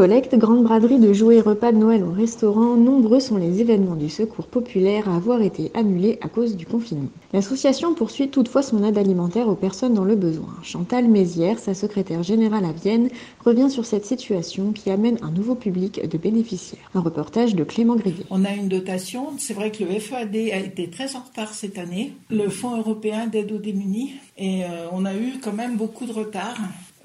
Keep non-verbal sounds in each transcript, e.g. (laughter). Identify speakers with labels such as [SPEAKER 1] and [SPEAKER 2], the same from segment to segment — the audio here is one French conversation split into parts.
[SPEAKER 1] Collecte, grande braderie de jouets, repas de Noël au restaurant, nombreux sont les événements du secours populaire à avoir été annulés à cause du confinement. L'association poursuit toutefois son aide alimentaire aux personnes dans le besoin. Chantal Mézières, sa secrétaire générale à Vienne, revient sur cette situation qui amène un nouveau public de bénéficiaires. Un reportage de Clément Grivier.
[SPEAKER 2] On a une dotation, c'est vrai que le FEAD a été très en retard cette année, le Fonds européen d'aide aux démunis, et euh, on a eu quand même beaucoup de retard.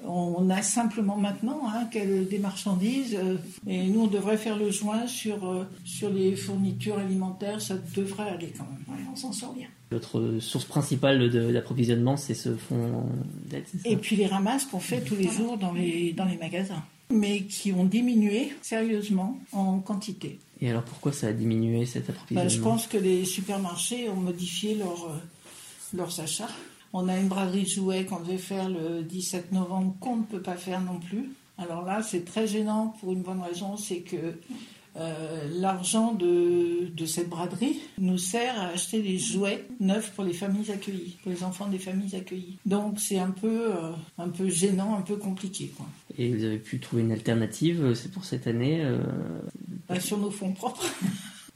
[SPEAKER 2] On a simplement maintenant hein, des marchandises euh, et nous on devrait faire le joint sur, euh, sur les fournitures alimentaires, ça devrait aller quand même, on s'en sort bien.
[SPEAKER 3] Notre source principale d'approvisionnement c'est ce fonds d'aide.
[SPEAKER 2] Et puis les ramasses qu'on fait tous les jours dans les, dans les magasins, mais qui ont diminué sérieusement en quantité.
[SPEAKER 3] Et alors pourquoi ça a diminué cet approvisionnement
[SPEAKER 2] bah, Je pense que les supermarchés ont modifié leur, euh, leurs achats. On a une braderie de jouets qu'on devait faire le 17 novembre qu'on ne peut pas faire non plus. Alors là, c'est très gênant pour une bonne raison, c'est que euh, l'argent de, cette braderie nous sert à acheter des jouets neufs pour les familles accueillies, pour les enfants des familles accueillies. Donc c'est un peu, euh, un peu gênant, un peu compliqué.
[SPEAKER 3] Et vous avez pu trouver une alternative, euh, c'est pour cette année
[SPEAKER 2] bah, Sur nos fonds propres. (laughs)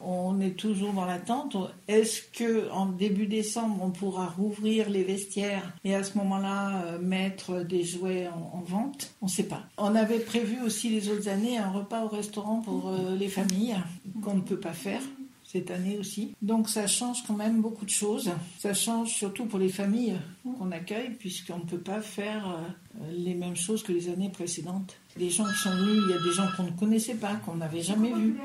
[SPEAKER 2] on est toujours dans l'attente. Est-ce que en début décembre, on pourra rouvrir les vestiaires et à ce moment-là euh, mettre des jouets en, vente? On ne sait pas. On avait prévu aussi les autres années un repas au restaurant pour euh, les familles qu'on ne peut pas faire cette année aussi. Donc ça change quand même beaucoup de choses. Ça change surtout pour les familles qu'on accueille puisqu'on ne peut pas faire euh, les mêmes choses que les années précédentes. Les gens qui sont venus, il y a des gens qu'on ne connaissait pas, qu'on n'avait jamais vus,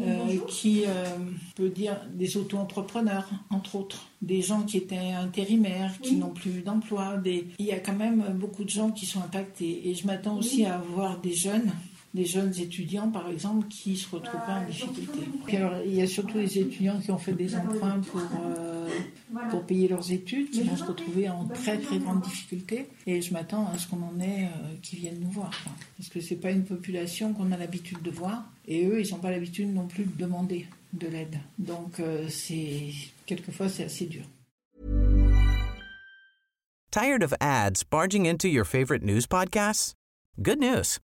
[SPEAKER 2] euh, qui, euh, peut dire, des auto-entrepreneurs, entre autres, des gens qui étaient intérimaires, qui n'ont plus d'emploi. Des... Il y a quand même beaucoup de gens qui sont impactés. Et je m'attends aussi à voir des jeunes des jeunes étudiants, par exemple, qui se retrouvent en difficulté. alors, il y a surtout les étudiants qui ont fait des emprunts pour, euh, pour payer leurs études, qui vont se retrouver en très très grande difficulté. Et je m'attends à ce qu'on en ait euh, qui viennent nous voir. Parce que c'est pas une population qu'on a l'habitude de voir. Et eux, ils n'ont pas l'habitude non plus de demander de l'aide. Donc, euh, c'est quelquefois, c'est assez dur.
[SPEAKER 4] Tired of ads barging into your favorite news podcasts? Good news.